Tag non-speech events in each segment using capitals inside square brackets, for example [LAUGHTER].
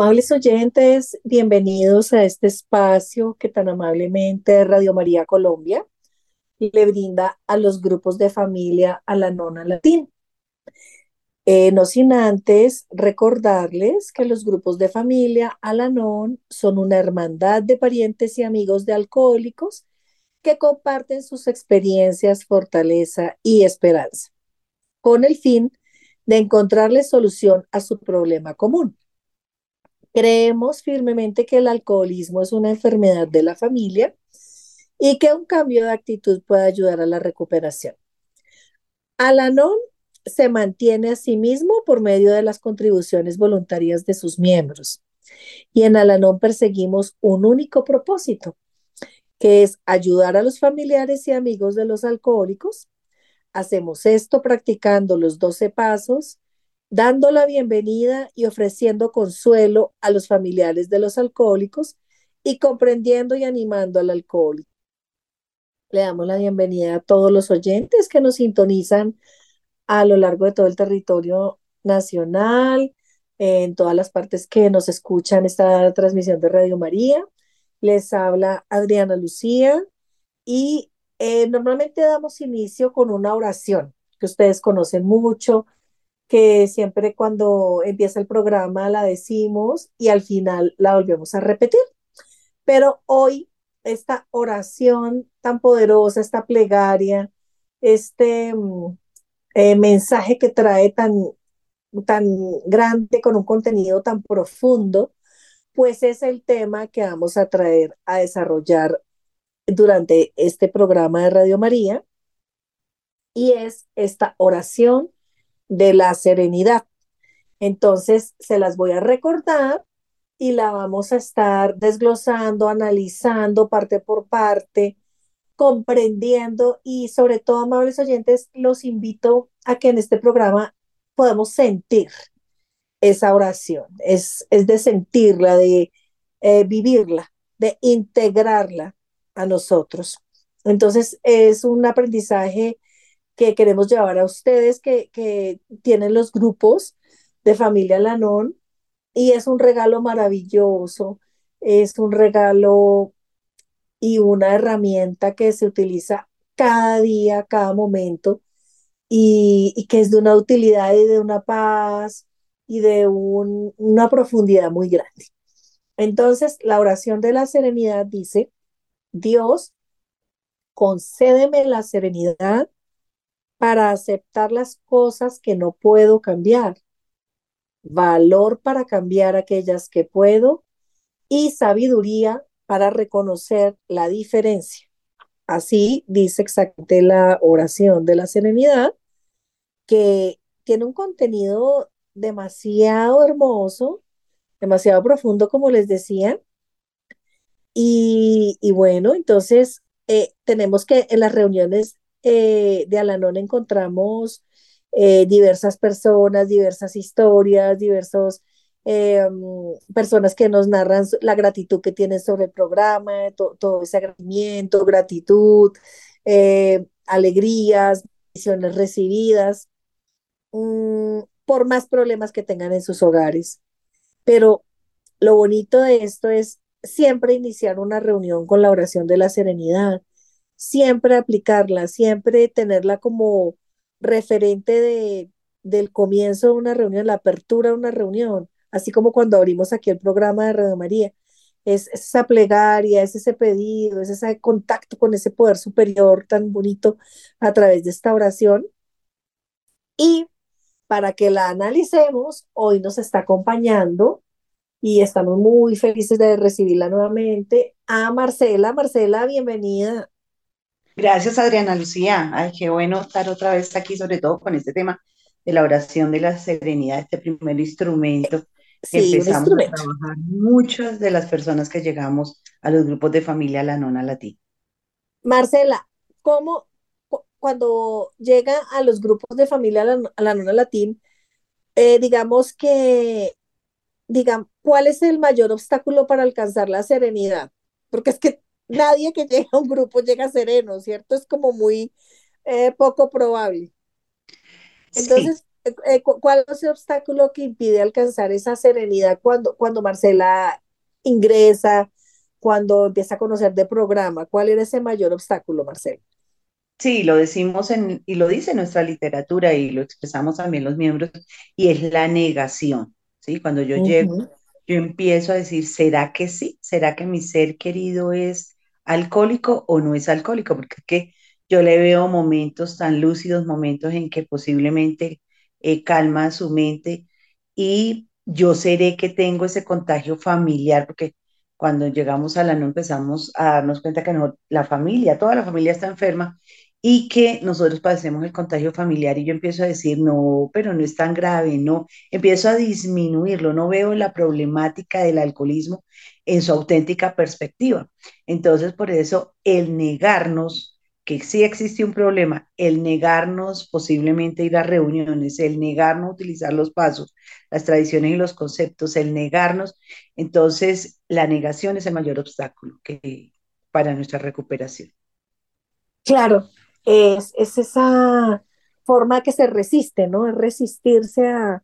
Amables oyentes, bienvenidos a este espacio que tan amablemente Radio María Colombia le brinda a los grupos de familia a la nona. Eh, no sin antes recordarles que los grupos de familia Alanon son una hermandad de parientes y amigos de alcohólicos que comparten sus experiencias, fortaleza y esperanza, con el fin de encontrarles solución a su problema común. Creemos firmemente que el alcoholismo es una enfermedad de la familia y que un cambio de actitud puede ayudar a la recuperación. Alanon se mantiene a sí mismo por medio de las contribuciones voluntarias de sus miembros. Y en Alanon perseguimos un único propósito, que es ayudar a los familiares y amigos de los alcohólicos. Hacemos esto practicando los 12 pasos dando la bienvenida y ofreciendo consuelo a los familiares de los alcohólicos y comprendiendo y animando al alcohólico. Le damos la bienvenida a todos los oyentes que nos sintonizan a lo largo de todo el territorio nacional, en todas las partes que nos escuchan esta transmisión de Radio María. Les habla Adriana Lucía y eh, normalmente damos inicio con una oración que ustedes conocen mucho, que siempre cuando empieza el programa la decimos y al final la volvemos a repetir. Pero hoy esta oración tan poderosa, esta plegaria, este mm, eh, mensaje que trae tan, tan grande, con un contenido tan profundo, pues es el tema que vamos a traer a desarrollar durante este programa de Radio María y es esta oración de la serenidad. Entonces, se las voy a recordar y la vamos a estar desglosando, analizando parte por parte, comprendiendo y sobre todo, amables oyentes, los invito a que en este programa podamos sentir esa oración, es, es de sentirla, de eh, vivirla, de integrarla a nosotros. Entonces, es un aprendizaje que queremos llevar a ustedes que, que tienen los grupos de familia Lanón y es un regalo maravilloso, es un regalo y una herramienta que se utiliza cada día, cada momento y, y que es de una utilidad y de una paz y de un, una profundidad muy grande. Entonces, la oración de la serenidad dice, Dios, concédeme la serenidad para aceptar las cosas que no puedo cambiar, valor para cambiar aquellas que puedo y sabiduría para reconocer la diferencia. Así dice exactamente la oración de la serenidad, que tiene un contenido demasiado hermoso, demasiado profundo, como les decía. Y, bueno, entonces eh, tenemos que en las reuniones eh, de Alanón encontramos eh, diversas personas, diversas historias, diversas eh, personas que nos narran la gratitud que tienen sobre el programa, todo ese agradecimiento, gratitud, alegrías, visiones recibidas, mm, por más problemas que tengan en sus hogares. Pero lo bonito de esto es siempre iniciar una reunión con la oración de la serenidad siempre aplicarla, siempre tenerla como referente de, del comienzo de una reunión, la apertura de una reunión, así como cuando abrimos aquí el programa de Radio María. Es, esa plegaria, es ese pedido, es ese contacto con ese poder superior tan bonito a través de esta oración. Y para que la analicemos, hoy nos está acompañando y estamos muy felices de recibirla nuevamente a Marcela. Marcela, bienvenida. Gracias, Adriana Lucía. Ay, qué bueno estar otra vez aquí, sobre todo con este tema de la oración de la serenidad, este primer instrumento que empezamos a trabajar muchas de las personas que llegamos a los grupos de familia La Nona Latina. Marcela, ¿cómo cuando llega a los grupos de familia a la, Nona Latín, eh, digamos que, digan, ¿cuál es el mayor obstáculo para alcanzar la serenidad? Porque es que nadie que llega a un grupo llega sereno, ¿cierto? Es como muy eh, poco probable. Entonces, eh, ¿cuál es el obstáculo que impide alcanzar esa serenidad cuando, cuando Marcela ingresa, cuando empieza a conocer de programa? ¿Cuál era ese mayor obstáculo, Marcela? Sí, lo decimos en, y lo dice nuestra literatura y lo expresamos también los miembros, y es la negación, ¿sí? Cuando yo llego, yo empiezo a decir, ¿será que sí? ¿Será que mi ser querido es alcohólico o no es alcohólico? Porque es que yo le veo momentos tan lúcidos, momentos en que posiblemente eh, calma su mente y yo seré que tengo ese contagio familiar, porque cuando llegamos a la no empezamos a darnos cuenta que no, la familia, toda la familia está enferma y que nosotros padecemos el contagio familiar y yo empiezo a decir, no, pero no es tan grave, no, empiezo a disminuirlo, no veo la problemática del alcoholismo en su auténtica perspectiva. Entonces, por eso, el negarnos que sí existe un problema, el negarnos posiblemente ir a reuniones, el negarnos utilizar los pasos, las tradiciones y los conceptos, el negarnos, entonces la negación es el mayor obstáculo que, para nuestra recuperación. Claro, es, esa forma que se resiste, ¿no? Es resistirse a,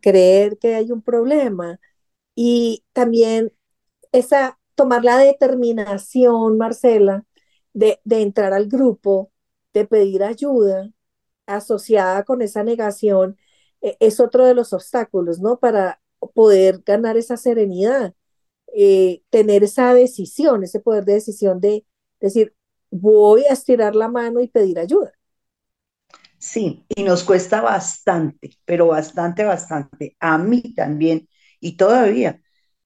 creer que hay un problema. Y también esa, tomar la determinación, Marcela, de, entrar al grupo, de pedir ayuda, asociada con esa negación, e, es otro de los obstáculos, ¿no? Para poder ganar esa serenidad, eh, tener esa decisión, ese poder de decisión de decir, voy a estirar la mano y pedir ayuda. Sí, y nos cuesta bastante, pero bastante, bastante. A mí también, y todavía,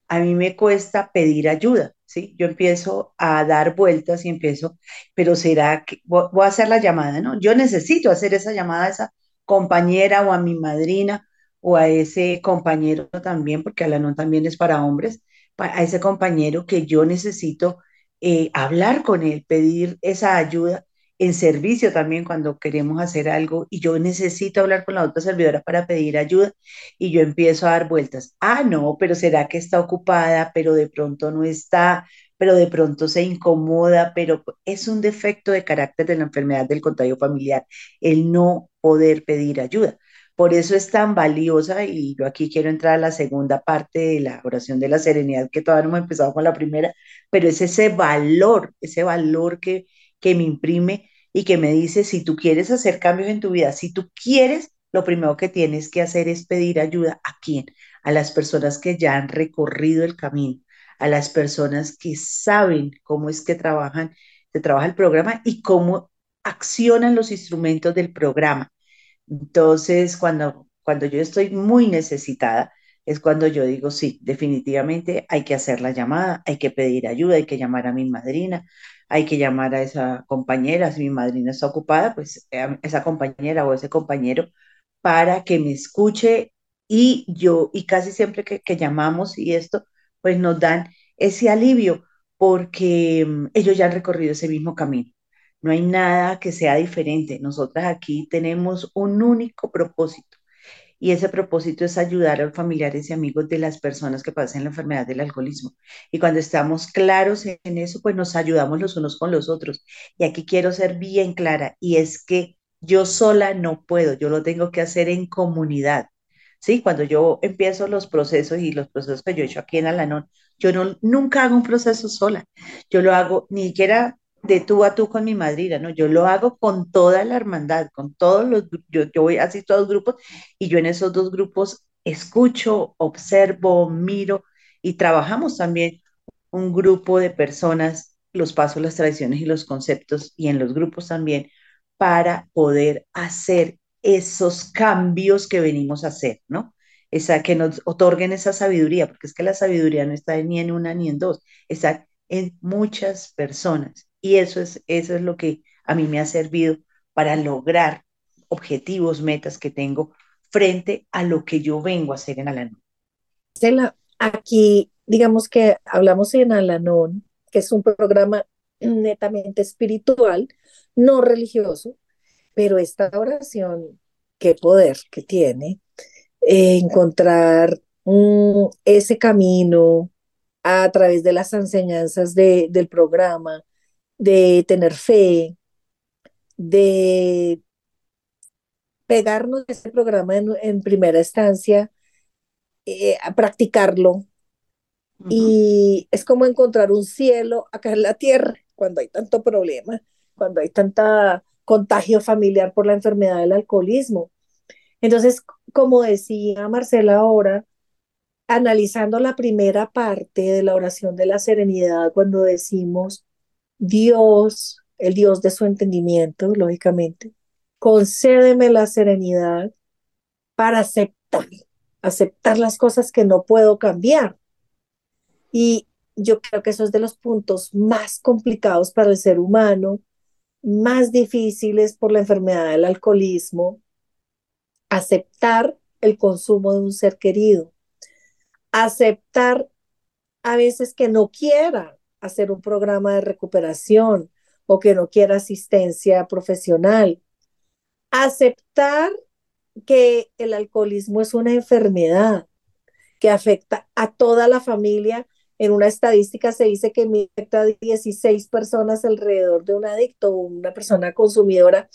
a mí me cuesta pedir ayuda, ¿sí? Yo empiezo a dar vueltas y empiezo, pero será que voy a hacer la llamada, ¿no? Yo necesito hacer esa llamada a esa compañera o a mi madrina o a ese compañero también, porque Alanón también es para hombres, a ese compañero que yo necesito eh, hablar con él, pedir esa ayuda en servicio también cuando queremos hacer algo y yo necesito hablar con la otra servidora para pedir ayuda y yo empiezo a dar vueltas. Ah, no, pero será que está ocupada, pero de pronto no está, pero de pronto se incomoda, pero es un defecto de carácter de la enfermedad del contagio familiar, el no poder pedir ayuda. Por eso es tan valiosa y yo aquí quiero entrar a la segunda parte de la oración de la serenidad, que todavía no hemos empezado con la primera, pero es ese valor, ese valor que, que me imprime y que me dice, si tú quieres hacer cambios en tu vida, si tú quieres, lo primero que tienes que hacer es pedir ayuda. ¿A quién? A las personas que ya han recorrido el camino, a las personas que saben cómo es que trabajan, se trabaja el programa y cómo accionan los instrumentos del programa entonces, cuando, cuando yo estoy muy necesitada, es cuando yo digo, sí, definitivamente hay que hacer la llamada, hay que pedir ayuda, hay que llamar a mi madrina, hay que llamar a esa compañera, si mi madrina está ocupada, pues eh, esa compañera o ese compañero para que me escuche y yo, y casi siempre que, que llamamos y esto, pues nos dan ese alivio porque mm, ellos ya han recorrido ese mismo camino. No hay nada que sea diferente. Nosotras aquí tenemos un único propósito y ese propósito es ayudar a los familiares y amigos de las personas que pasan la enfermedad del alcoholismo. Y cuando estamos claros en eso, pues nos ayudamos los unos con los otros. Y aquí quiero ser bien clara y es que yo sola no puedo, yo lo tengo que hacer en comunidad. Sí, cuando yo empiezo los procesos y los procesos que yo he hecho aquí en Alanón, yo no, nunca hago un proceso sola. Yo lo hago ni siquiera de tú a tú con mi madrina, ¿no? Yo lo hago con toda la hermandad, con todos los, yo, yo voy así todos los grupos y yo en esos dos grupos escucho, observo, miro y trabajamos también un grupo de personas, los pasos, las tradiciones y los conceptos y en los grupos también para poder hacer esos cambios que venimos a hacer, ¿no? Esa, que nos otorguen esa sabiduría, porque es que la sabiduría no está ni en una ni en dos, está en muchas personas. Y eso es, eso es lo que a mí me ha servido para lograr objetivos, metas que tengo frente a lo que yo vengo a hacer en Alanón. Stella, aquí digamos que hablamos en Alanón, que es un programa netamente espiritual, no religioso, pero esta oración, qué poder que tiene, eh, encontrar mm, ese camino a través de las enseñanzas del programa, de tener fe, de pegarnos de ese programa en, primera instancia, eh, a practicarlo. Y es como encontrar un cielo acá en la tierra cuando hay tanto problema, cuando hay tanta contagio familiar por la enfermedad del alcoholismo. Entonces, como decía Marcela ahora, analizando la primera parte de la oración de la serenidad, cuando decimos Dios, el Dios de su entendimiento, lógicamente, concédeme la serenidad para aceptar, aceptar las cosas que no puedo cambiar. Y yo creo que eso es de los puntos más complicados para el ser humano, más difíciles por la enfermedad del alcoholismo, aceptar el consumo de un ser querido, aceptar a veces que no quiera hacer un programa de recuperación o que no quiera asistencia profesional, aceptar que el alcoholismo es una enfermedad que afecta a toda la familia. En una estadística se dice que afecta a 16 personas alrededor de un adicto o una persona consumidora.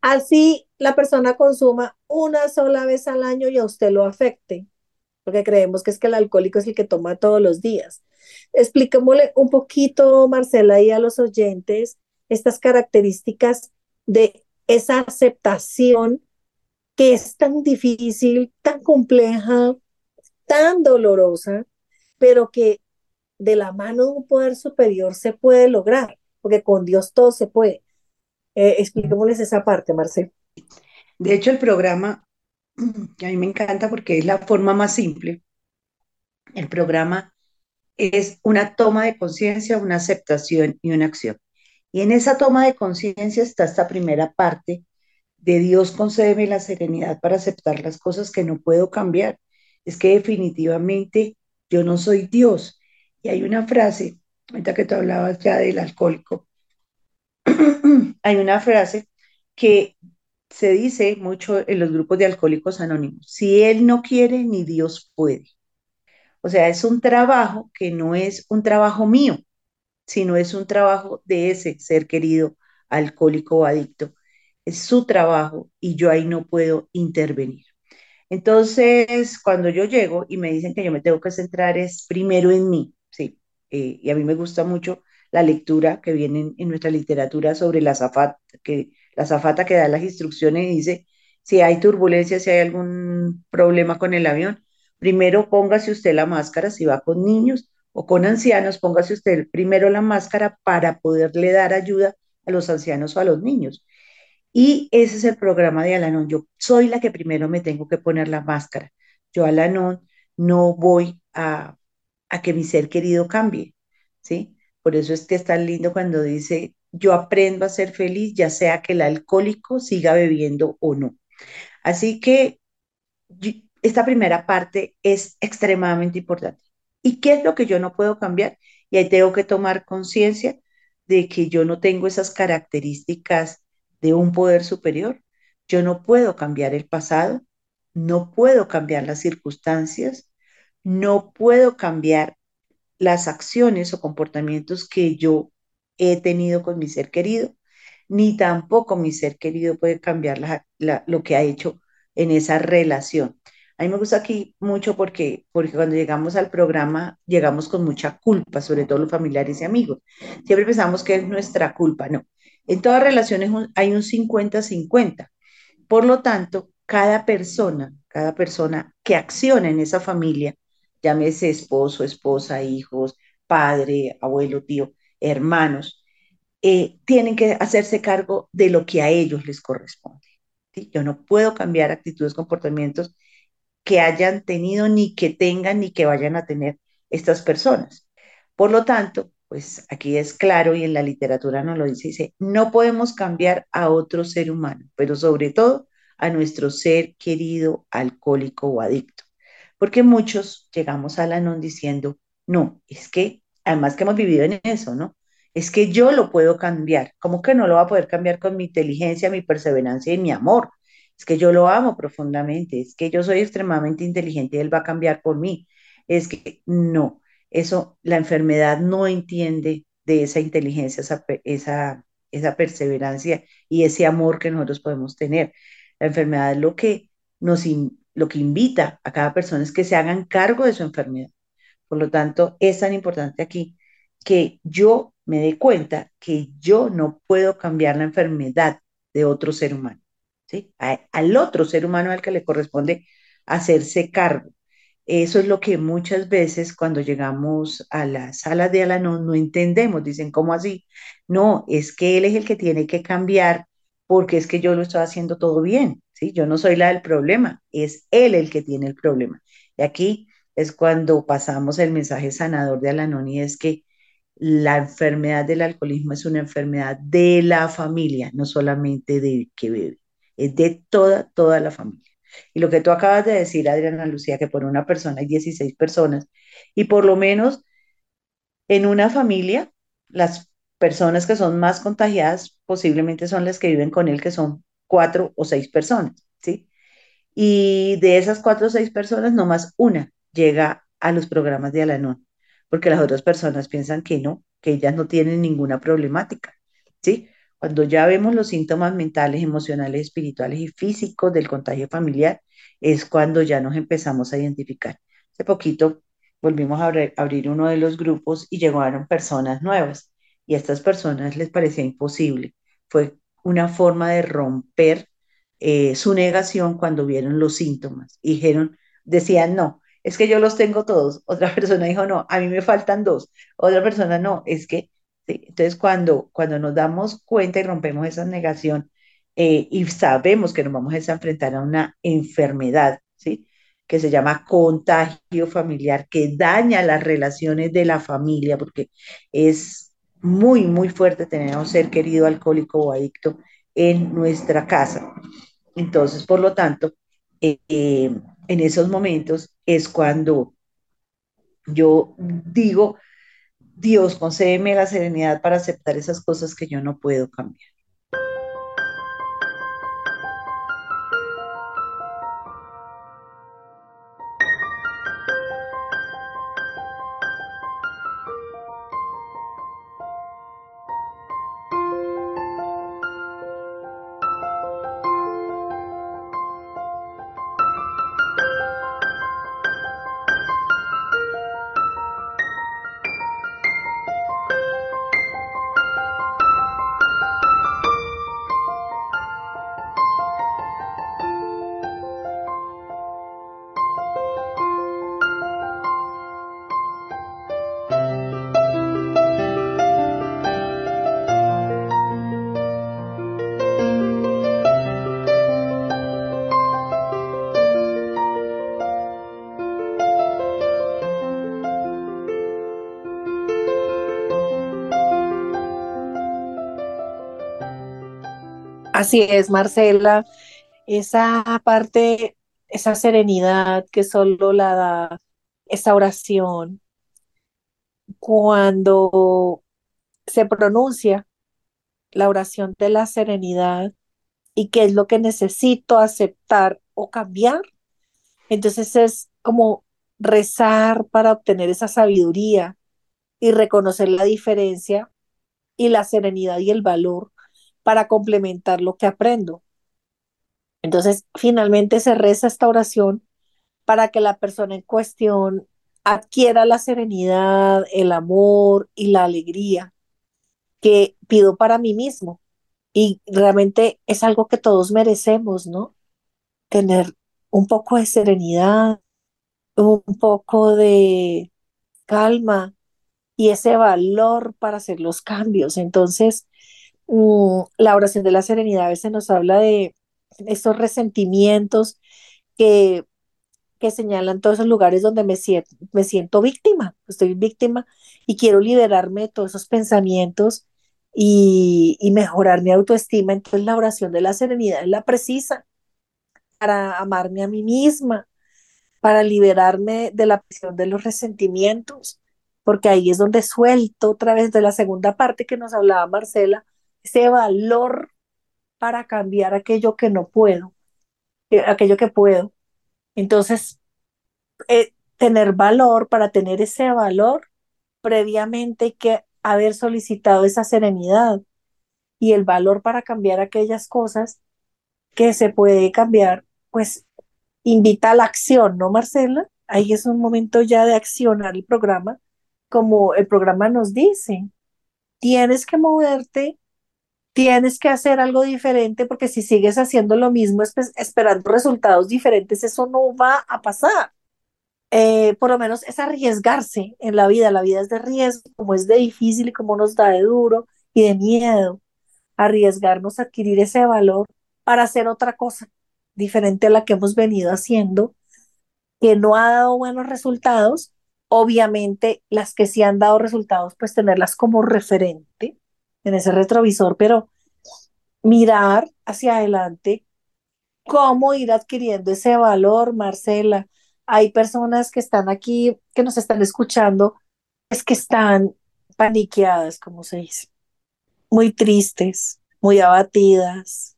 Así la persona consuma una sola vez al año y a usted lo afecte, porque creemos que es que el alcohólico es el que toma todos los días. Expliquémosle un poquito, Marcela, y a los oyentes estas características de esa aceptación que es tan difícil, tan compleja, tan dolorosa, pero que de la mano de un poder superior se puede lograr, porque con Dios todo se puede. Eh, expliquémosles esa parte, Marcel. De hecho, el programa, que a mí me encanta porque es la forma más simple, el programa es una toma de conciencia, una aceptación y una acción. Y en esa toma de conciencia está esta primera parte de Dios concédeme la serenidad para aceptar las cosas que no puedo cambiar. Es que definitivamente yo no soy Dios. Y hay una frase, ahorita que tú hablabas ya del alcohólico, [CLEARS THROAT] hay una frase que se dice mucho en los grupos de alcohólicos anónimos, si él no quiere, ni Dios puede. O sea, es un trabajo que no es un trabajo mío, sino es un trabajo de ese ser querido alcohólico o adicto. Es su trabajo y yo ahí no puedo intervenir. Entonces, cuando yo llego y me dicen que yo me tengo que centrar es primero en mí, sí, eh, y a mí me gusta mucho la lectura que viene en, nuestra literatura sobre la zafata, que la zafata que da las instrucciones y dice si hay turbulencia, si hay algún problema con el avión, primero póngase usted la máscara si va con niños o con ancianos, póngase usted primero la máscara para poderle dar ayuda a los ancianos o a los niños. Y ese es el programa de Alanon. Yo soy la que primero me tengo que poner la máscara. Yo, Alanon, no voy a, a que mi ser querido cambie, ¿sí? Por eso es que es tan lindo cuando dice, yo aprendo a ser feliz, ya sea que el alcohólico siga bebiendo o no. Así que esta primera parte es extremadamente importante. ¿Y qué es lo que yo no puedo cambiar? Y ahí tengo que tomar conciencia de que yo no tengo esas características de un poder superior. Yo no puedo cambiar el pasado, no puedo cambiar las circunstancias, no puedo cambiar las acciones o comportamientos que yo he tenido con mi ser querido, ni tampoco mi ser querido puede cambiar lo que ha hecho en esa relación. A mí me gusta aquí mucho porque, porque cuando llegamos al programa llegamos con mucha culpa, sobre todo los familiares y amigos. Siempre pensamos que es nuestra culpa, no. En todas relaciones hay un 50-50. Por lo tanto, cada persona, cada persona que acciona en esa familia, llámese esposo, esposa, hijos, padre, abuelo, tío, hermanos, eh, tienen que hacerse cargo de lo que a ellos les corresponde. Yo no puedo cambiar actitudes, comportamientos que hayan tenido, ni que tengan, ni que vayan a tener estas personas. Por lo tanto, pues aquí es claro y en la literatura nos lo dice, no podemos cambiar a otro ser humano, pero sobre todo a nuestro ser querido, alcohólico o adicto. Porque muchos llegamos a la non diciendo, no, es que, además que hemos vivido en eso, ¿no? Es que yo lo puedo cambiar. ¿Cómo que no lo va a poder cambiar con mi inteligencia, mi perseverancia y mi amor? Es que yo lo amo profundamente, es que yo soy extremadamente inteligente y él va a cambiar por mí. Es que no, eso la enfermedad no entiende de esa inteligencia, esa, esa, esa perseverancia y ese amor que nosotros podemos tener. La enfermedad es lo que nos lo que invita a cada persona es que se hagan cargo de su enfermedad. Por lo tanto, es tan importante aquí que yo me dé cuenta que yo no puedo cambiar la enfermedad de otro ser humano, ¿sí? al otro ser humano al que le corresponde hacerse cargo. Eso es lo que muchas veces cuando llegamos a la sala de Alanón no entendemos. Dicen, ¿cómo así? No, es que él es el que tiene que cambiar porque es que yo lo estoy haciendo todo bien, ¿sí? Yo no soy la del problema, es él el que tiene el problema. Y aquí es cuando pasamos el mensaje sanador de Alanón y es que la enfermedad del alcoholismo es una enfermedad de la familia, no solamente de que bebe, es de toda, toda la familia. Y lo que tú acabas de decir, Adriana Lucía, que por una persona hay 16 personas, y por lo menos en una familia, las personas que son más contagiadas posiblemente son las que viven con él, que son cuatro o seis personas, ¿sí? Y de esas cuatro o seis personas, nomás una llega a los programas de Alanón, porque las otras personas piensan que no, que ellas no tienen ninguna problemática, ¿sí? Cuando ya vemos los síntomas mentales, emocionales, espirituales y físicos del contagio familiar, es cuando ya nos empezamos a identificar. Hace poquito volvimos a abrir uno de los grupos y llegaron personas nuevas y a estas personas les parecía imposible. Fue una forma de romper eh, su negación cuando vieron los síntomas. dijeron, decían, no, es que yo los tengo todos. [LAUGHS] Otra persona dijo, no, a mí me faltan dos. Otra persona, no, es que entonces, cuando, cuando nos damos cuenta y rompemos esa negación eh, y sabemos que nos vamos a enfrentar a una enfermedad, ¿sí? que se llama contagio familiar, que daña las relaciones de la familia, porque es muy, muy fuerte tener a un ser querido alcohólico o adicto en nuestra casa. Entonces, por lo tanto, eh, eh, en esos momentos es cuando yo digo, Dios, concédeme la serenidad para aceptar esas cosas que yo no puedo cambiar. Es, Marcela. Esa parte, esa serenidad que solo la da esa oración, cuando se pronuncia la oración de la serenidad y qué es lo que necesito aceptar o cambiar, entonces es como rezar para obtener esa sabiduría y reconocer la diferencia y la serenidad y el valor para complementar lo que aprendo. Entonces, finalmente se reza esta oración para que la persona en cuestión adquiera la serenidad, el amor y la alegría que pido para mí mismo. Y realmente es algo que todos merecemos, ¿no? Tener un poco de serenidad, un poco de calma y ese valor para hacer los cambios. Entonces, la oración de la serenidad a veces nos habla de estos resentimientos que, que señalan todos esos lugares donde me siento, me siento víctima, estoy víctima y quiero liberarme de todos esos pensamientos y, y mejorar mi autoestima. Entonces la oración de la serenidad es la precisa para amarme a mí misma, para liberarme de la presión de los resentimientos, porque ahí es donde suelto otra vez de la segunda parte que nos hablaba Marcela, ese valor para cambiar aquello que no puedo, eh, aquello que puedo. Entonces, eh, tener valor, para tener ese valor, previamente hay que haber solicitado esa serenidad y el valor para cambiar aquellas cosas que se puede cambiar, pues invita a la acción, ¿no, Marcela? Ahí es un momento ya de accionar el programa, como el programa nos dice. Tienes que moverte, tienes que hacer algo diferente, porque si sigues haciendo lo mismo, esperando resultados diferentes, eso no va a pasar. Eh, por lo menos es arriesgarse en la vida. La vida es de riesgo, como es de difícil y como nos da de duro y de miedo. Arriesgarnos a adquirir ese valor para hacer otra cosa diferente a la que hemos venido haciendo, que no ha dado buenos resultados. Obviamente, las que sí han dado resultados, pues tenerlas como referente en ese retrovisor, pero mirar hacia adelante cómo ir adquiriendo ese valor, Marcela. Hay personas que están aquí, que nos están escuchando, es que están paniqueadas, como se dice, muy tristes, muy abatidas.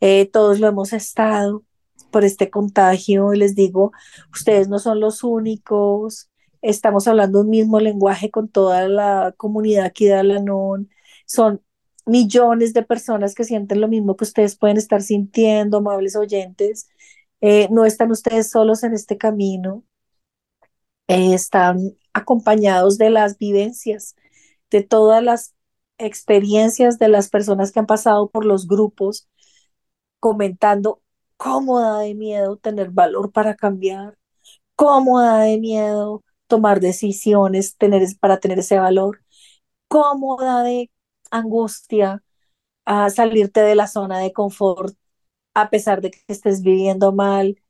Eh, todos lo hemos estado por este contagio y les digo, ustedes no son los únicos, estamos hablando un mismo lenguaje con toda la comunidad aquí de Alanón, son millones de personas que sienten lo mismo que ustedes pueden estar sintiendo, amables oyentes, eh, no están ustedes solos en este camino, eh, están acompañados de las vivencias, de todas las experiencias de las personas que han pasado por los grupos, comentando cómo da de miedo tener valor para cambiar, cómo da de miedo tomar decisiones tener, para tener ese valor, cómo da de angustia a salirte de la zona de confort a pesar de que estés viviendo mal.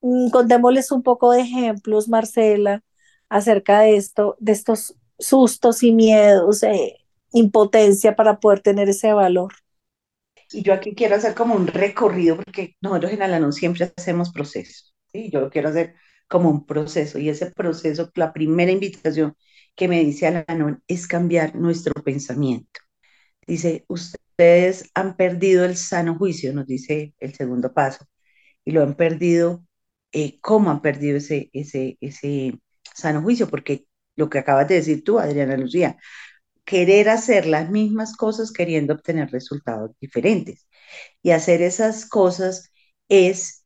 Mm, contémosles un poco de ejemplos, Marcela, acerca de esto, de estos sustos y miedos, eh, impotencia para poder tener ese valor. Y yo aquí quiero hacer como un recorrido, porque nosotros en Alanón siempre hacemos procesos, ¿sí? Yo lo quiero hacer como un proceso, y ese proceso, la primera invitación que me dice Alanón es cambiar nuestro pensamiento. Dice, usted ustedes han perdido el sano juicio, nos dice el segundo paso, y lo han perdido, eh, ¿cómo han perdido ese, ese, ese sano juicio? Porque lo que acabas de decir tú, Adriana Lucía, querer hacer las mismas cosas queriendo obtener resultados diferentes. Y hacer esas cosas es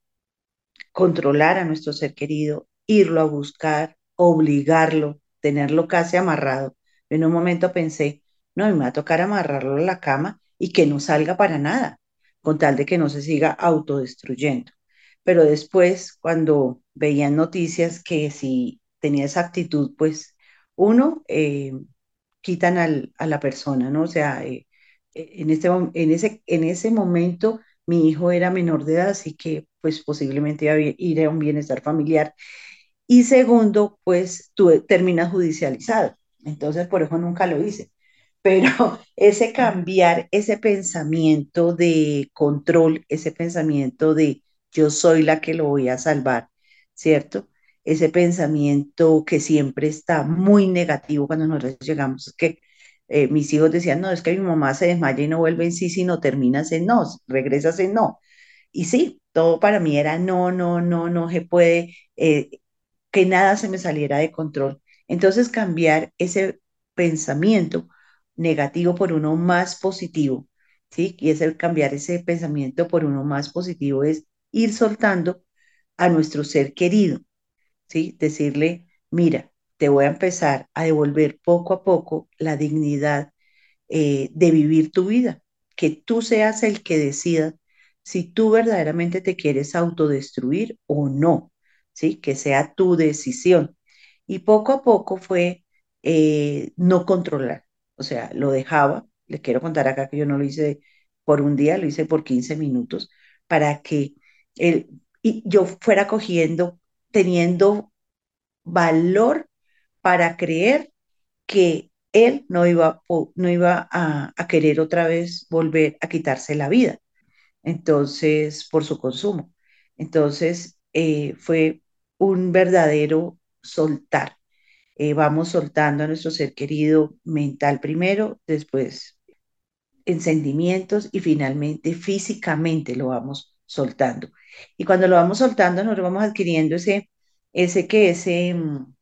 controlar a nuestro ser querido, irlo a buscar, obligarlo, tenerlo casi amarrado. En un momento pensé, no, me va a tocar amarrarlo a la cama y que no salga para nada, con tal de que no se siga autodestruyendo. Pero después, cuando veían noticias que si tenía esa actitud, pues uno, eh, quitan a la persona, ¿no? O sea, eh, en, este, en, ese, en ese momento mi hijo era menor de edad, así que pues posiblemente iba a ir a un bienestar familiar. Y segundo, pues tú terminas judicializado. Entonces, por eso nunca lo hice pero [LAUGHS] ese cambiar ese pensamiento de control, ese pensamiento de yo soy la que lo voy a salvar, ¿cierto? Ese pensamiento que siempre está muy negativo cuando nosotros llegamos, es que eh, mis hijos decían, no, es que mi mamá se desmaya y no vuelve en sí, sino terminas en no, regresas en no. Y sí, todo para mí era no, no, no, no se puede, eh, que nada se me saliera de control. Entonces cambiar ese pensamiento negativo por uno más positivo, ¿sí? Y es el cambiar ese pensamiento por uno más positivo, es ir soltando a nuestro ser querido, ¿sí? Decirle, mira, te voy a empezar a devolver poco a poco la dignidad eh, de vivir tu vida, que tú seas el que decida si tú verdaderamente te quieres autodestruir o no, ¿sí? Que sea tu decisión. Y poco a poco fue eh, no controlar, o sea, lo dejaba, les quiero contar acá que yo no lo hice por un día, lo hice por 15 minutos, para que él, y yo fuera cogiendo, teniendo valor para creer que él no iba, no iba a, querer otra vez volver a quitarse la vida. Entonces, por su consumo. Entonces, eh, fue un verdadero soltar. Eh, vamos soltando a nuestro ser querido mental primero, después en sentimientos y finalmente físicamente lo vamos soltando. Y cuando lo vamos soltando, nos vamos adquiriendo ese, ese que ese, mm,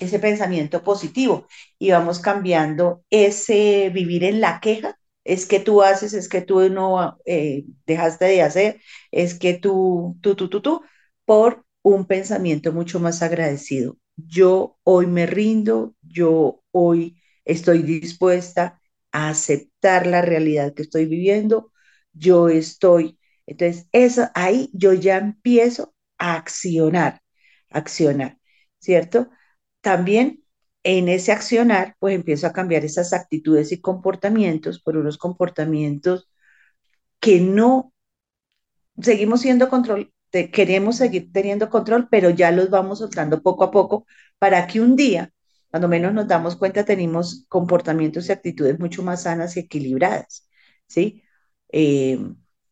ese pensamiento positivo y vamos cambiando ese vivir en la queja es que tú haces, es que tú no eh, dejaste de hacer, es que tú, tú, tú, tú, tú, por un pensamiento mucho más agradecido. Yo hoy me rindo, yo hoy estoy dispuesta a aceptar la realidad que estoy viviendo, yo estoy, entonces eso ahí yo ya empiezo a accionar, accionar, ¿cierto? También en ese accionar, pues empiezo a cambiar esas actitudes y comportamientos por unos comportamientos que no seguimos siendo control, queremos seguir teniendo control, pero ya los vamos soltando poco a poco para que un día, cuando menos nos damos cuenta, tenemos comportamientos y actitudes mucho más sanas y equilibradas, ¿sí? Eh,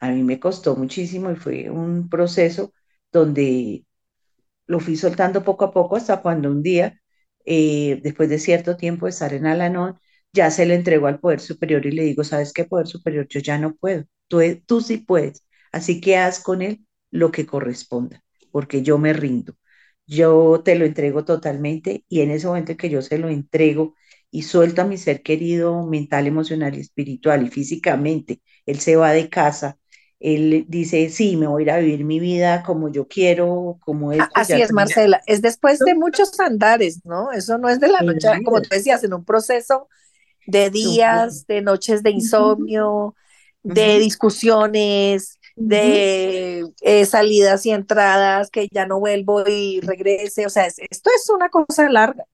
a mí me costó muchísimo y fue un proceso donde lo fui soltando poco a poco hasta cuando un día, eh, después de cierto tiempo de estar en Alanón, ya se lo entregó al Poder Superior y le digo, ¿sabes qué Poder Superior? Yo ya no puedo, tú, tú sí puedes, así que haz con él lo que corresponda, porque yo me rindo. Yo te lo entrego totalmente y en ese momento que yo se lo entrego y suelto a mi ser querido mental, emocional y espiritual y físicamente, él se va de casa, él dice, sí, me voy a ir a vivir mi vida como yo quiero, como es. Así es, Marcela, es después de muchos andares, ¿no? Eso no es de la noche, como tú decías, en un proceso de días, de noches de insomnio, de discusiones, de eh, salidas y entradas, que ya no vuelvo y regrese. O sea, esto es una cosa larga.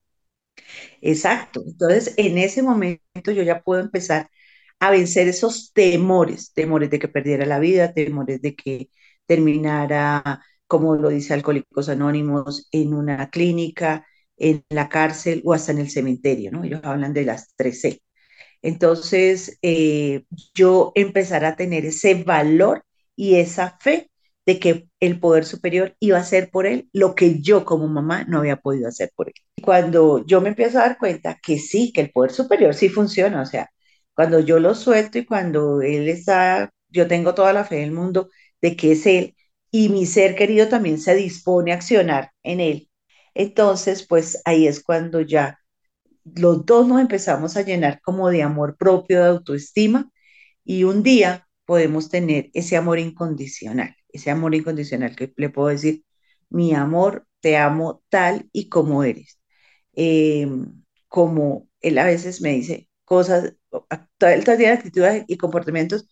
Exacto. Entonces, en ese momento yo ya puedo empezar a vencer esos temores, temores de que perdiera la vida, temores de que terminara, como lo dice Alcohólicos Anónimos, en una clínica, en la cárcel o hasta en el cementerio, ¿no? Ellos hablan de las 3C. Entonces, eh, yo empezar a tener ese valor y esa fe de que el poder superior iba a hacer por él lo que yo como mamá no había podido hacer por él. Cuando yo me empiezo a dar cuenta que sí, que el poder superior sí funciona, o sea, cuando yo lo suelto y cuando él está, yo tengo toda la fe del mundo de que es él y mi ser querido también se dispone a accionar en él. Entonces, pues ahí es cuando ya los dos nos empezamos a llenar como de amor propio, de autoestima y un día podemos tener ese amor incondicional, ese amor incondicional que le puedo decir, mi amor, te amo tal y como eres. Em, como él a veces me dice cosas, él tiene actitudes y comportamientos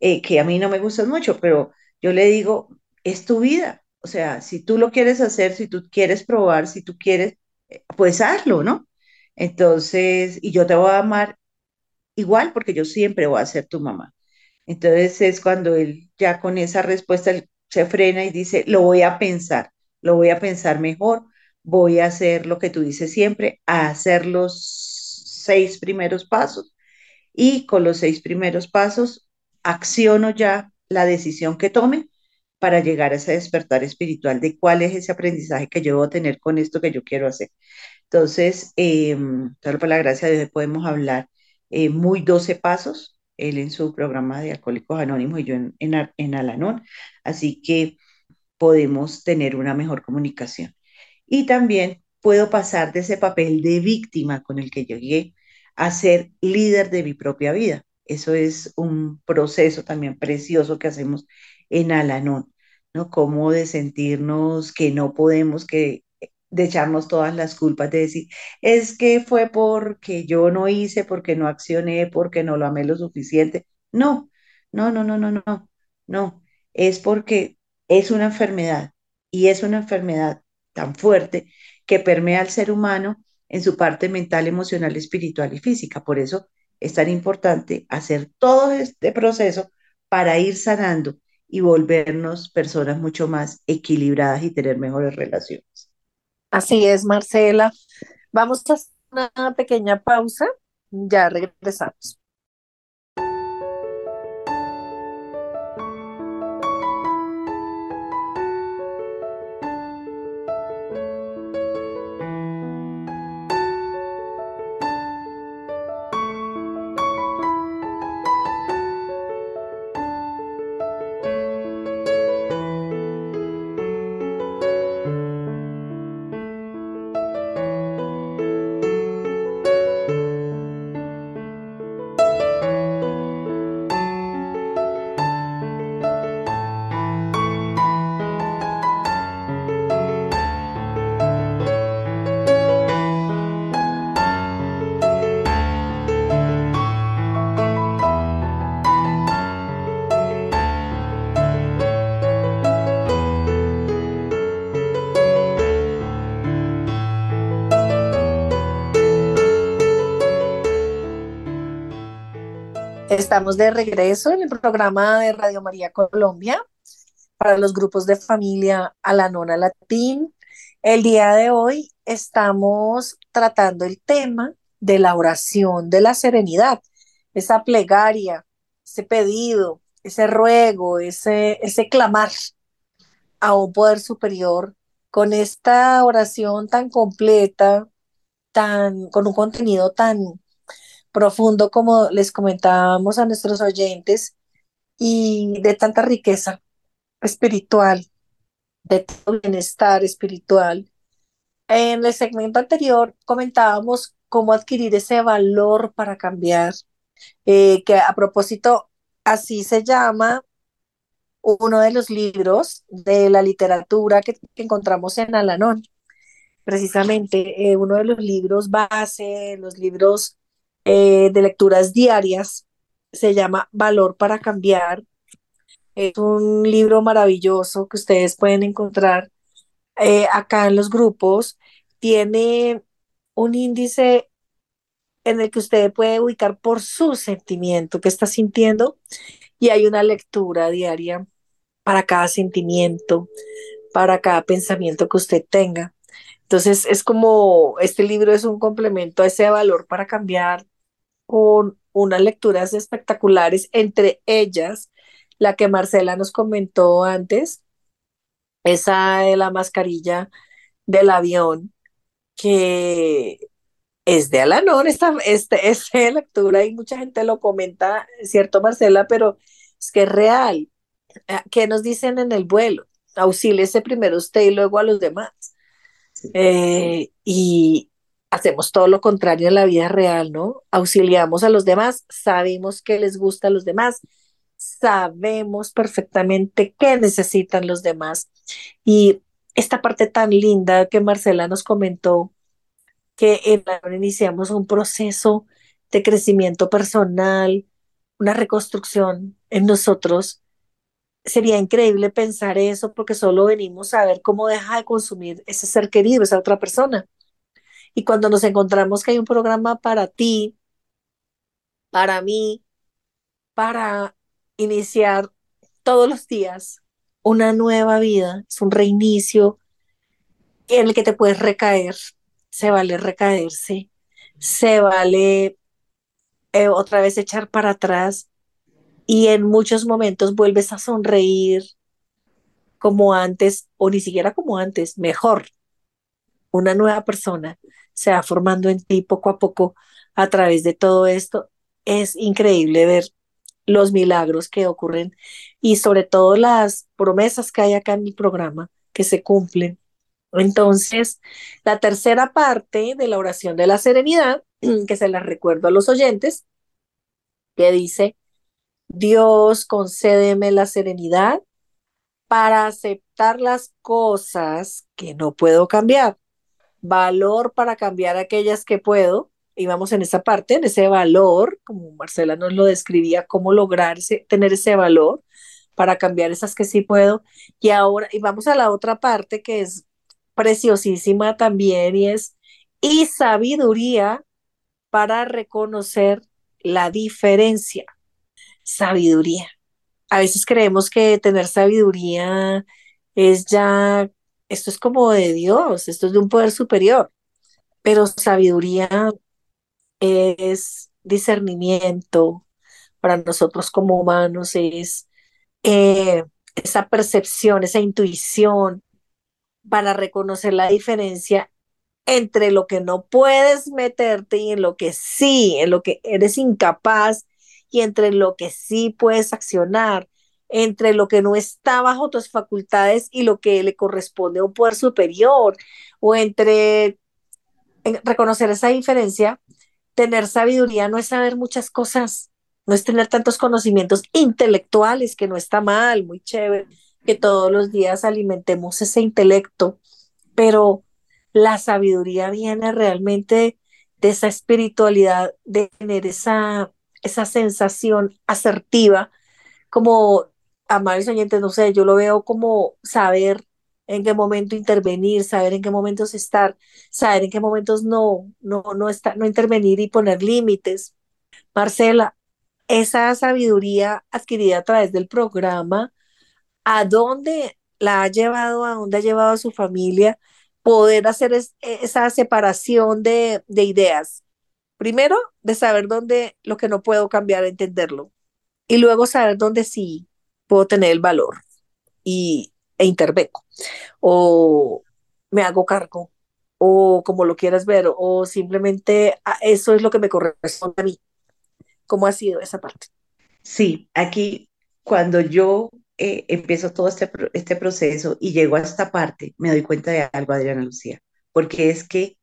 eh, que a mí no me gustan mucho, pero yo le digo, es tu vida. O sea, si tú lo quieres hacer, si tú quieres probar, si tú quieres, eh, pues hazlo, ¿no? Entonces, y yo te voy a amar igual porque yo siempre voy a ser tu mamá. Entonces es cuando él ya con esa respuesta se frena y dice, lo voy a pensar, lo voy a pensar mejor, voy a hacer lo que tú dices siempre, a hacer los seis primeros pasos y con los seis primeros pasos acciono ya la decisión que tome para llegar a ese despertar espiritual de cuál es ese aprendizaje que yo a tener con esto que yo quiero hacer. Entonces, eh, por la gracia de Dios podemos hablar eh, muy 12 pasos, él en su programa de Alcohólicos Anónimos y yo en, en, en Alanón, así que podemos tener una mejor comunicación. Y también puedo pasar de ese papel de víctima con el que llegué a ser líder de mi propia vida. Eso es un proceso también precioso que hacemos en Alanón, ¿no? Como de sentirnos que no podemos, que de echarnos todas las culpas, de decir, es que fue porque yo no hice, porque no accioné, porque no lo amé lo suficiente. No, no, no, no, no, no, no. Es porque es una enfermedad y es una enfermedad tan fuerte que permea al ser humano en su parte mental, emocional, espiritual y física. Por eso es tan importante hacer todo este proceso para ir sanando y volvernos personas mucho más equilibradas y tener mejores relaciones. Así es, Marcela. Vamos a hacer una pequeña pausa. Ya regresamos. Estamos de regreso en el programa de Radio María Colombia para los grupos de familia a la nona latín. El día de hoy estamos tratando el tema de la oración de la serenidad, esa plegaria, ese pedido, ese ruego, ese, ese clamar a un poder superior con esta oración tan completa, tan, con un contenido tan profundo como les comentábamos a nuestros oyentes y de tanta riqueza espiritual, de todo bienestar espiritual. En el segmento anterior comentábamos cómo adquirir ese valor para cambiar, eh, que a propósito, así se llama uno de los libros de la literatura que, encontramos en Alanón. Precisamente eh, uno de los libros base, los libros eh, de lecturas diarias, se llama Valor para Cambiar. Es un libro maravilloso que ustedes pueden encontrar eh, acá en los grupos. Tiene un índice en el que usted puede ubicar por su sentimiento que está sintiendo y hay una lectura diaria para cada sentimiento, para cada pensamiento que usted tenga. Entonces es como, este libro es un complemento a ese valor para cambiar unas lecturas espectaculares, entre ellas la que Marcela nos comentó antes, esa de la mascarilla del avión, que es de Alanor, esta, este, [LAUGHS] esta lectura y mucha gente lo comenta, cierto Marcela, pero es que es real. Ah, ¿Qué nos dicen en el vuelo? Auxíliese primero usted y luego a los demás. Eh, y hacemos todo lo contrario en la vida real, ¿no? Auxiliamos a los demás, sabemos que les gusta a los demás, sabemos perfectamente qué necesitan los demás. Y esta parte tan linda que Marcela nos comentó, que en iniciamos un proceso de crecimiento personal, una reconstrucción en nosotros. Sería increíble pensar eso porque solo venimos a ver cómo deja de consumir ese ser querido, esa otra persona. Y cuando nos encontramos que hay un programa para ti, para mí, para iniciar todos los días una nueva vida, es un reinicio en el que te puedes recaer, se vale recaerse, se vale eh, otra vez echar para atrás y en muchos momentos vuelves a sonreír como antes o ni siquiera como antes, mejor. Una nueva persona se va formando en ti poco a poco a través de todo esto. Es increíble ver los milagros que ocurren y sobre todo las promesas que hay acá en el programa que se cumplen. Entonces, la tercera parte de la oración de la serenidad [CLEARS THROAT] que se la recuerdo a los oyentes, que dice, Dios concédeme la serenidad para aceptar las cosas que no puedo cambiar, valor para cambiar aquellas que puedo, y vamos en esa parte, en ese valor, como Marcela nos lo describía, cómo lograr tener ese valor para cambiar esas que sí puedo, y ahora, y vamos a la otra parte que es preciosísima también, y es, y sabiduría para reconocer la diferencia. Sabiduría. A veces creemos que tener sabiduría es ya, esto es como de Dios, esto es de un poder superior, pero sabiduría es discernimiento para nosotros como humanos, es eh, esa percepción, esa intuición para reconocer la diferencia entre lo que no puedes meterte y en lo que sí, en lo que eres incapaz y entre lo que sí puedes accionar, entre lo que no está bajo tus facultades y lo que le corresponde a un poder superior, o entre reconocer esa diferencia, tener sabiduría no es saber muchas cosas, no es tener tantos conocimientos intelectuales, que no está mal, muy chévere, que todos los días alimentemos ese intelecto, pero la sabiduría viene realmente de esa espiritualidad, de tener esa, esa sensación asertiva, como amables oyentes, no sé, yo lo veo como saber en qué momento intervenir, saber en qué momentos estar, saber en qué momentos no, no, no, está, no intervenir y poner límites. Marcela, esa sabiduría adquirida a través del programa, ¿a dónde la ha llevado, a dónde ha llevado a su familia? Poder hacer esa separación de, de ideas. Primero, de saber dónde lo que no puedo cambiar, entenderlo. Y luego saber dónde sí puedo tener el valor y, e intervengo. O me hago cargo, o como lo quieras ver, o simplemente ah, eso es lo que me corresponde a mí. ¿Cómo ha sido esa parte? Sí, aquí cuando yo eh, empiezo todo este, este proceso y llego a esta parte, me doy cuenta de algo, Adriana Lucía, porque es que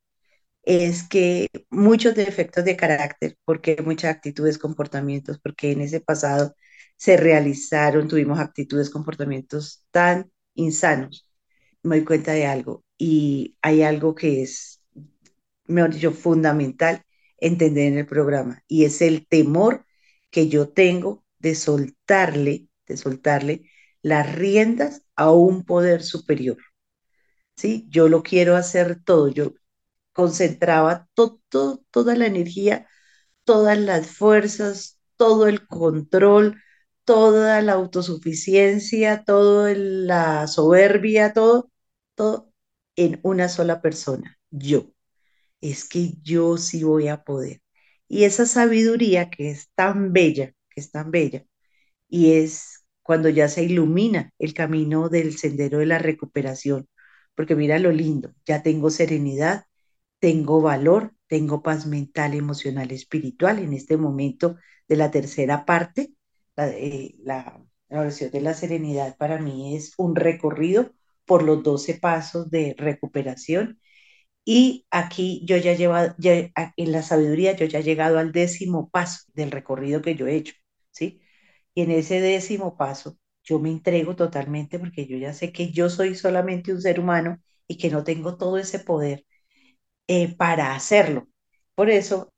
es que muchos defectos de carácter, porque muchas actitudes, comportamientos, porque en ese pasado se realizaron, tuvimos actitudes, comportamientos tan insanos, me doy cuenta de algo y hay algo que es, mejor dicho, fundamental entender en el programa y es el temor que yo tengo de soltarle, de soltarle las riendas a un poder superior. ¿Sí? Yo lo quiero hacer todo, yo concentraba todo, toda la energía, todas las fuerzas, todo el control, toda la autosuficiencia, toda la soberbia, todo, todo en una sola persona, yo. Es que yo sí voy a poder. Y esa sabiduría que es tan bella, que es tan bella, y es cuando ya se ilumina el camino del sendero de la recuperación, porque mira lo lindo, ya tengo serenidad, tengo valor, tengo paz mental, emocional, espiritual en este momento de la tercera parte. La, eh, la, oración de la serenidad para mí es un recorrido por los 12 pasos de recuperación. Y aquí yo ya llevo, ya, en la sabiduría, yo ya he llegado al décimo paso del recorrido que yo he hecho, ¿sí? Y en ese décimo paso yo me entrego totalmente porque yo ya sé que yo soy solamente un ser humano y que no tengo todo ese poder eh, para hacerlo. Por eso,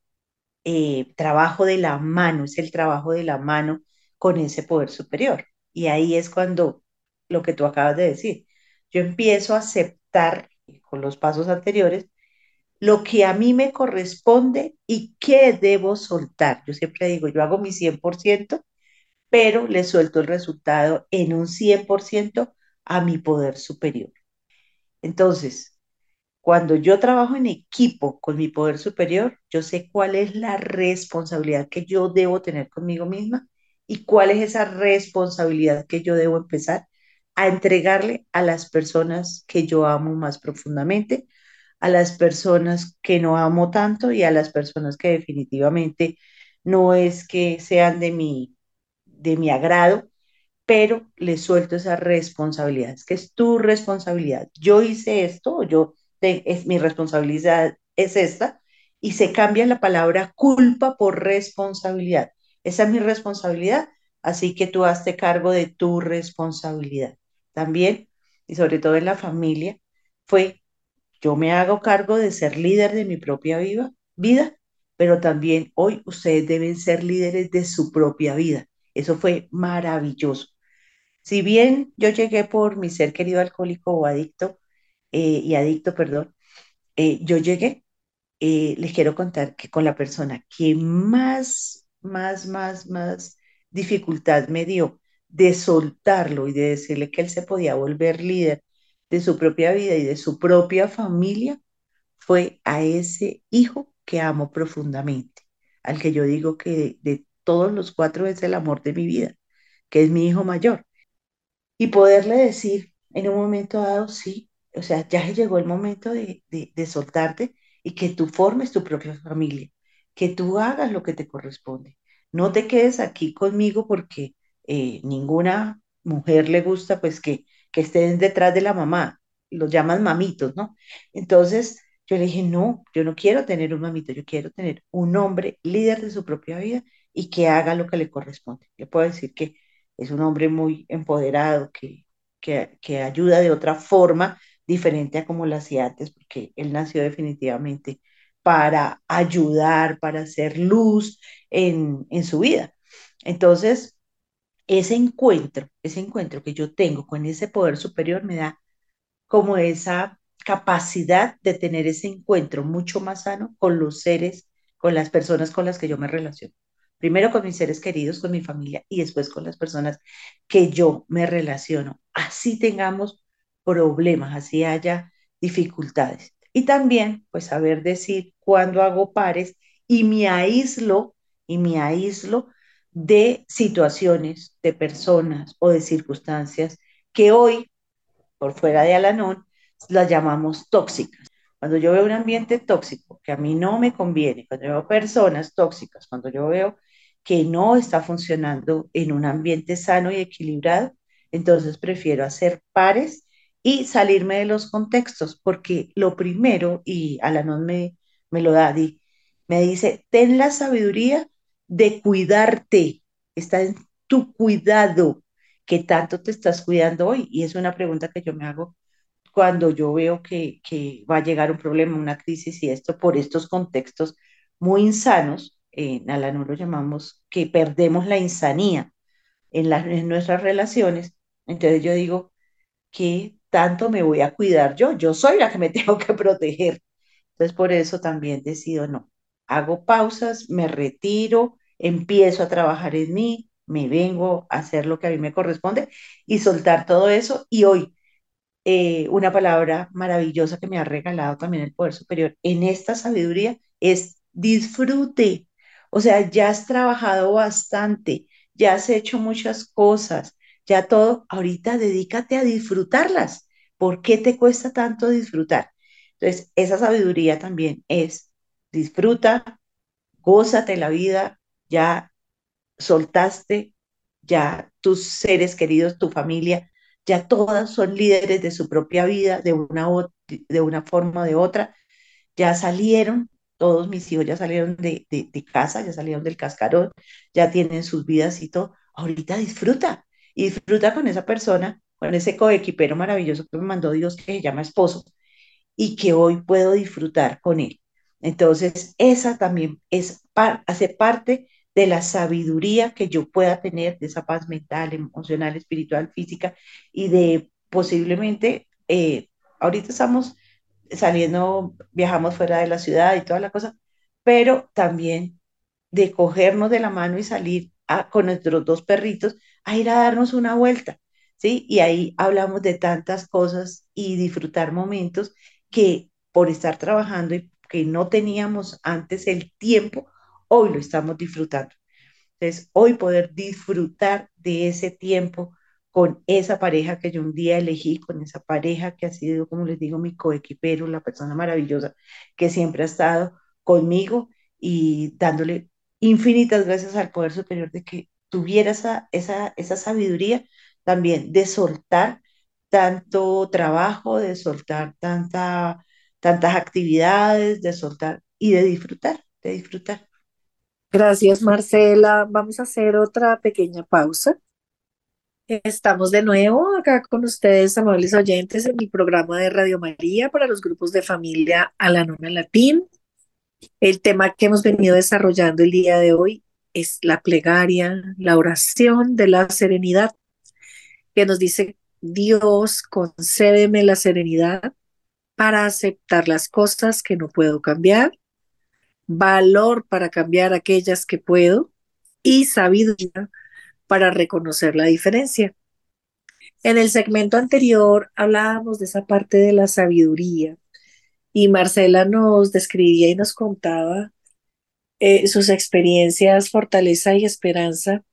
eh, trabajo de la mano, es el trabajo de la mano con ese poder superior. Y ahí es cuando lo que tú acabas de decir, yo empiezo a aceptar con los pasos anteriores lo que a mí me corresponde y qué debo soltar. Yo siempre digo, yo hago mi 100%, pero le suelto el resultado en un 100% a mi poder superior. Entonces, cuando yo trabajo en equipo con mi poder superior, yo sé cuál es la responsabilidad que yo debo tener conmigo misma y cuál es esa responsabilidad que yo debo empezar a entregarle a las personas que yo amo más profundamente, a las personas que no amo tanto y a las personas que definitivamente no es que sean de mi, de mi agrado, pero le suelto esa responsabilidad, es que es tu responsabilidad. Yo hice esto, yo es mi responsabilidad es esta, y se cambia la palabra culpa por responsabilidad. Esa es mi responsabilidad, así que tú hazte cargo de tu responsabilidad. También, y sobre todo en la familia, fue yo me hago cargo de ser líder de mi propia vida, pero también hoy ustedes deben ser líderes de su propia vida. Eso fue maravilloso. Si bien yo llegué por mi ser querido alcohólico o adicto, eh, y adicto, perdón, eh, yo llegué, eh, les quiero contar que con la persona que más, más, más, más dificultad me dio de soltarlo y de decirle que él se podía volver líder de su propia vida y de su propia familia, fue a ese hijo que amo profundamente, al que yo digo que de, todos los cuatro es el amor de mi vida, que es mi hijo mayor. Y poderle decir en un momento dado, sí, o sea, ya llegó el momento de, soltarte y que tú formes tu propia familia, que tú hagas lo que te corresponde. No te quedes aquí conmigo porque eh, ninguna mujer le gusta pues que, que estén detrás de la mamá, los llaman mamitos, ¿no? Entonces yo le dije, no, yo no quiero tener un mamito, yo quiero tener un hombre líder de su propia vida y que haga lo que le corresponde. Le puedo decir que es un hombre muy empoderado, que, que, que ayuda de otra forma diferente a como lo hacía antes, porque él nació definitivamente para ayudar, para hacer luz en, en su vida. Entonces, ese encuentro, ese encuentro que yo tengo con ese poder superior me da como esa capacidad de tener ese encuentro mucho más sano con los seres, con las personas con las que yo me relaciono. primero con mis seres queridos, con mi familia y después con las personas que yo me relaciono. Así tengamos problemas, así haya dificultades. Y también, pues, saber decir cuándo hago pares y me aíslo, y me aíslo de situaciones, de personas o de circunstancias que hoy, por fuera de Alanón, las llamamos tóxicas. Cuando yo veo un ambiente tóxico que a mí no me conviene, cuando veo personas tóxicas, cuando yo veo que no está funcionando en un ambiente sano y equilibrado, entonces prefiero hacer pares y salirme de los contextos, porque lo primero, y Alanón me, me lo da, me dice, ten la sabiduría de cuidarte, está en tu cuidado, que tanto te estás cuidando hoy. Y es una pregunta que yo me hago cuando yo veo que, va a llegar un problema, una crisis y esto por estos contextos muy insanos, en lo llamamos que perdemos la insanía en, las, en nuestras relaciones. Entonces yo digo, ¿qué tanto me voy a cuidar yo? Yo soy la que me [LAUGHS] tengo que proteger. Entonces por eso también decido, no, hago pausas, me retiro, empiezo a trabajar en mí, me vengo a hacer lo que a mí me corresponde y soltar todo eso. Y hoy, eh, una palabra maravillosa que me ha regalado también el Poder Superior en esta sabiduría es disfrute. O sea, ya has trabajado bastante, ya has hecho muchas cosas, ya todo, ahorita dedícate a disfrutarlas. ¿Por qué te cuesta tanto disfrutar? Entonces, esa sabiduría también es disfruta, gózate la vida, ya soltaste, ya tus seres queridos, tu familia, ya todas son líderes de su propia vida de una, de una forma o de otra, ya salieron, todos mis hijos ya salieron de, de, casa, ya salieron del cascarón, ya tienen sus vidas y todo, ahorita disfruta, y disfruta con esa persona, con ese coequipero maravilloso que me mandó Dios que se llama esposo, y que hoy puedo disfrutar con él. Entonces, esa también es, hace parte de la sabiduría que yo pueda tener, de esa paz mental, emocional, espiritual, física y de posiblemente, eh, ahorita estamos saliendo, viajamos fuera de la ciudad y toda la cosa, pero también de cogernos de la mano y salir con nuestros dos perritos a ir a darnos una vuelta, ¿sí? Y ahí hablamos de tantas cosas y disfrutar momentos que por estar trabajando y que no teníamos antes el tiempo, hoy lo estamos disfrutando. Entonces, hoy poder disfrutar de ese tiempo con esa pareja que yo un día elegí, con esa pareja que ha sido, como les digo, mi coequipero, la persona maravillosa que siempre ha estado conmigo y dándole infinitas gracias al poder superior de que tuviera esa, esa, esa sabiduría también de soltar tanto trabajo, de soltar tanta, tantas actividades, de soltar y de disfrutar, de disfrutar. Gracias, Marcela. Vamos a hacer otra pequeña pausa. Estamos de nuevo acá con ustedes, amables oyentes, en mi programa de Radio María para los grupos de familia Alanona Latín. El tema que hemos venido desarrollando el día de hoy es la plegaria, la oración de la serenidad, que nos dice, Dios, concédeme la serenidad para aceptar las cosas que no puedo cambiar valor para cambiar aquellas que puedo y sabiduría para reconocer la diferencia. En el segmento anterior hablábamos de esa parte de la sabiduría y Marcela nos describía y nos contaba eh, sus experiencias, fortaleza y esperanza.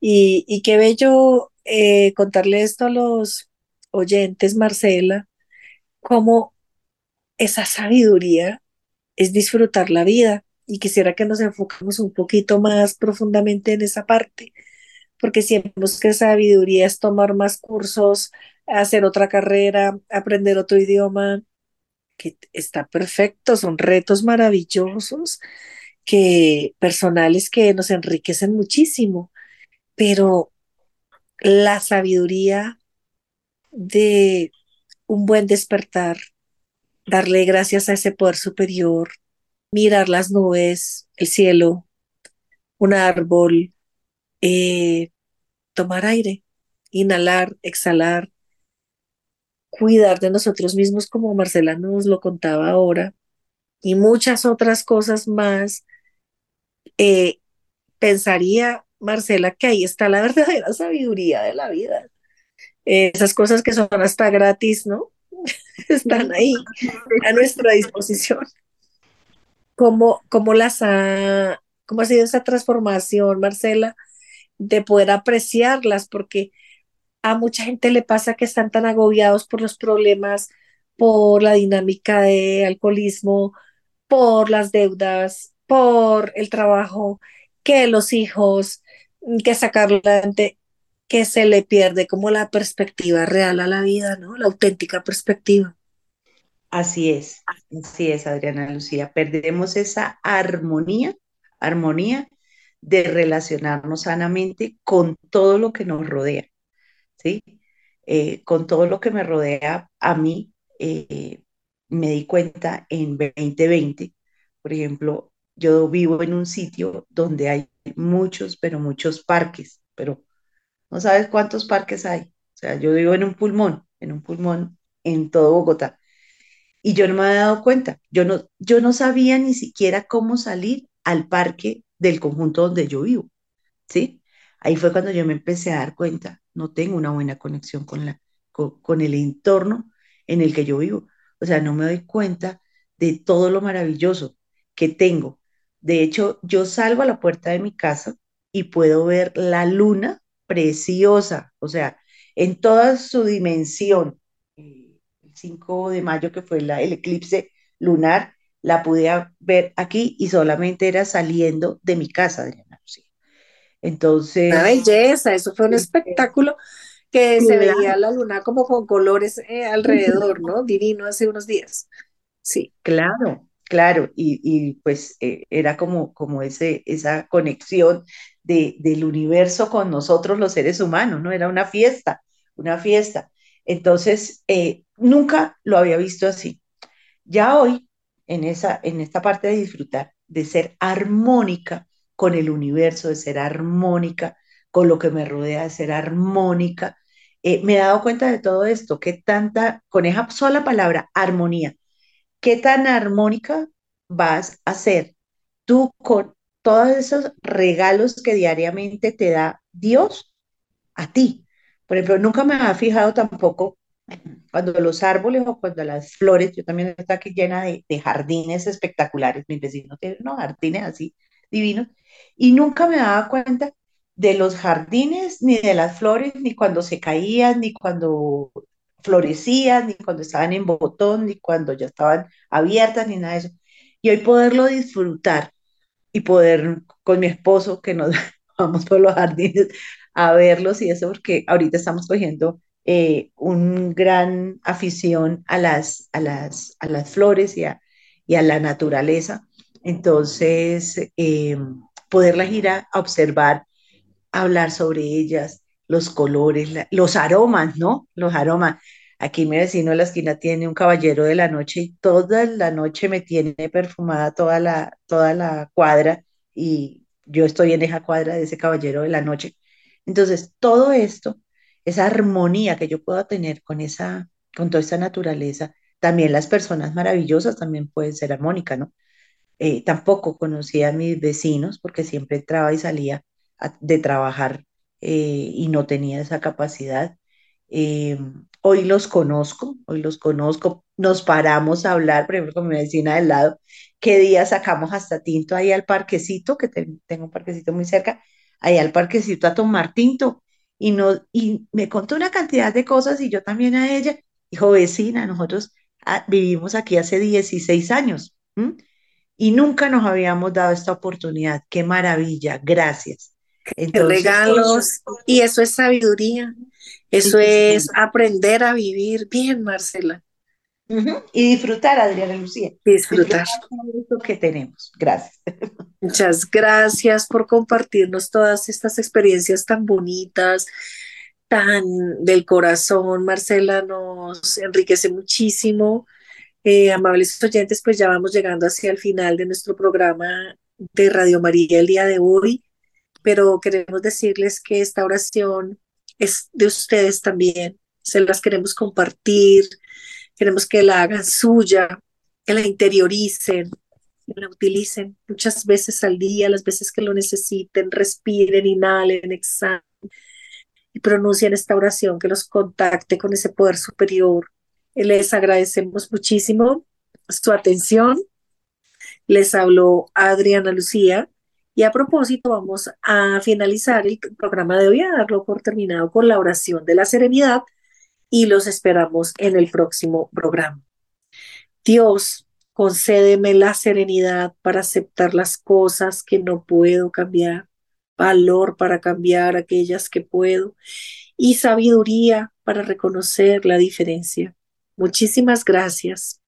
Y, qué bello eh, contarle esto a los oyentes, Marcela, como esa sabiduría es disfrutar la vida. Y quisiera que nos enfoquemos un poquito más profundamente en esa parte, porque siempre que sabiduría es tomar más cursos, hacer otra carrera, aprender otro idioma, que está perfecto, son retos maravillosos, que personales que nos enriquecen muchísimo, pero la sabiduría de un buen despertar, darle gracias a ese poder superior, mirar las nubes, el cielo, un árbol, eh, tomar aire, inhalar, exhalar, cuidar de nosotros mismos como Marcela nos lo contaba ahora y muchas otras cosas más eh, pensaría, Marcela, que ahí está la [LAUGHS] verdadera sabiduría de la vida. esas cosas que son hasta gratis, ¿no? [LAUGHS] Están ahí a nuestra disposición. ¿Cómo, cómo las ha, cómo ha sido esa transformación, Marcela, de poder apreciarlas? Porque a mucha gente le pasa que están tan agobiados por los problemas, por la dinámica de alcoholismo, por las deudas, por el trabajo, que los hijos, que sacarlo adelante, que se le pierde como la perspectiva real a la vida, ¿no? La auténtica perspectiva. Así es, así es, Adriana Lucía. Perdemos esa armonía, armonía de relacionarnos sanamente con todo lo que nos rodea, ¿sí? Eh, con todo lo que me rodea a mí, eh, me di cuenta en 2020, por ejemplo, yo vivo en un sitio donde hay muchos, pero muchos parques, pero no sabes cuántos parques hay. O sea, yo vivo en un pulmón, en un pulmón en todo Bogotá. Y yo no me había dado cuenta. Yo no, yo no sabía ni siquiera cómo salir al parque del conjunto donde yo vivo. ¿Sí? Ahí fue cuando yo me empecé a dar cuenta, no tengo una buena conexión con, la, con el entorno en el que yo vivo. O sea, no me doy cuenta de todo lo maravilloso que tengo. De hecho, yo salgo a la puerta de mi casa y puedo ver la luna preciosa, o sea, en toda su dimensión. El 5 de mayo, que fue la, el eclipse lunar, la pude ver aquí y solamente era saliendo de mi casa, Adriana Entonces. Una belleza, eso fue un espectáculo que se veía la luna como con colores eh, alrededor, ¿no? [LAUGHS] Divino hace unos días. Sí. Claro, claro, y, pues eh, era como, como ese, esa conexión de, del universo con nosotros los seres humanos, ¿no? Era una fiesta, una fiesta. Entonces, eh, nunca lo había visto así. Ya hoy, en, esa, en esta parte de disfrutar, de ser armónica con el universo, de ser armónica con lo que me rodea, de ser armónica, eh, me he dado cuenta de todo esto, que tanta, con esa sola palabra, armonía, qué tan armónica vas a ser tú con todos esos regalos que diariamente te da Dios a ti. Por ejemplo, nunca me había fijado tampoco cuando los árboles o cuando las flores, yo también estoy aquí llena de, de jardines espectaculares, mis vecinos tienen unos jardines así divinos, y nunca me daba cuenta de los jardines, ni de las flores, ni cuando se caían, ni cuando florecían, ni cuando estaban en botón, ni cuando ya estaban abiertas, ni nada de eso. Y hoy poderlo disfrutar y poder con mi esposo, que nos [LAUGHS] vamos por los jardines a verlos y eso, porque ahorita estamos cogiendo eh, un gran afición a las, a las, a las flores y a, y a la naturaleza. Entonces, eh, poderlas ir a observar hablar sobre ellas, los colores, los aromas, ¿no? Los aromas. Aquí mi vecino de la esquina tiene un caballero de la noche y toda la noche me tiene perfumada toda la, toda la cuadra y yo estoy en esa cuadra de ese caballero de la noche. Entonces, todo esto, esa armonía que yo puedo tener con esa, con toda esta naturaleza, también las personas maravillosas también pueden ser armónicas, ¿no? Eh, tampoco conocía a mis vecinos porque siempre entraba y salía de trabajar eh, y no tenía esa capacidad. Eh, hoy los conozco, hoy los conozco, nos paramos a hablar, por ejemplo, con mi vecina del lado, qué día sacamos hasta tinto ahí al parquecito, que tengo un parquecito muy cerca, ahí al parquecito a tomar tinto. Y, no, y me contó una cantidad de cosas y yo también a ella, dijo, vecina, nosotros ah, vivimos aquí hace 16 años y nunca nos habíamos dado esta oportunidad. Qué maravilla, gracias regalos. Y eso es sabiduría. Eso es aprender a vivir bien, Marcela. Y disfrutar, Adriana Lucía. Disfrutar. lo que tenemos. Gracias. [LAUGHS] Muchas gracias por compartirnos todas estas experiencias tan bonitas, tan del corazón. Marcela nos enriquece muchísimo. Eh, amables oyentes, pues ya vamos llegando hacia el final de nuestro programa de Radio María el día de hoy pero queremos decirles que esta oración es de ustedes también. Se las queremos compartir, queremos que la hagan suya, que la interioricen, la utilicen muchas veces al día, las veces que lo necesiten, respiren, inhalen, exhalen y pronuncien esta oración que los contacte con ese poder superior. Les agradecemos muchísimo su atención. Les habló Adriana Lucía. Y a propósito, vamos a finalizar el programa de hoy, a darlo por terminado con la oración de la serenidad y los esperamos en el próximo programa. Dios, concédeme la serenidad para aceptar las cosas que no puedo cambiar, valor para cambiar aquellas que puedo y sabiduría para reconocer la diferencia. Muchísimas gracias.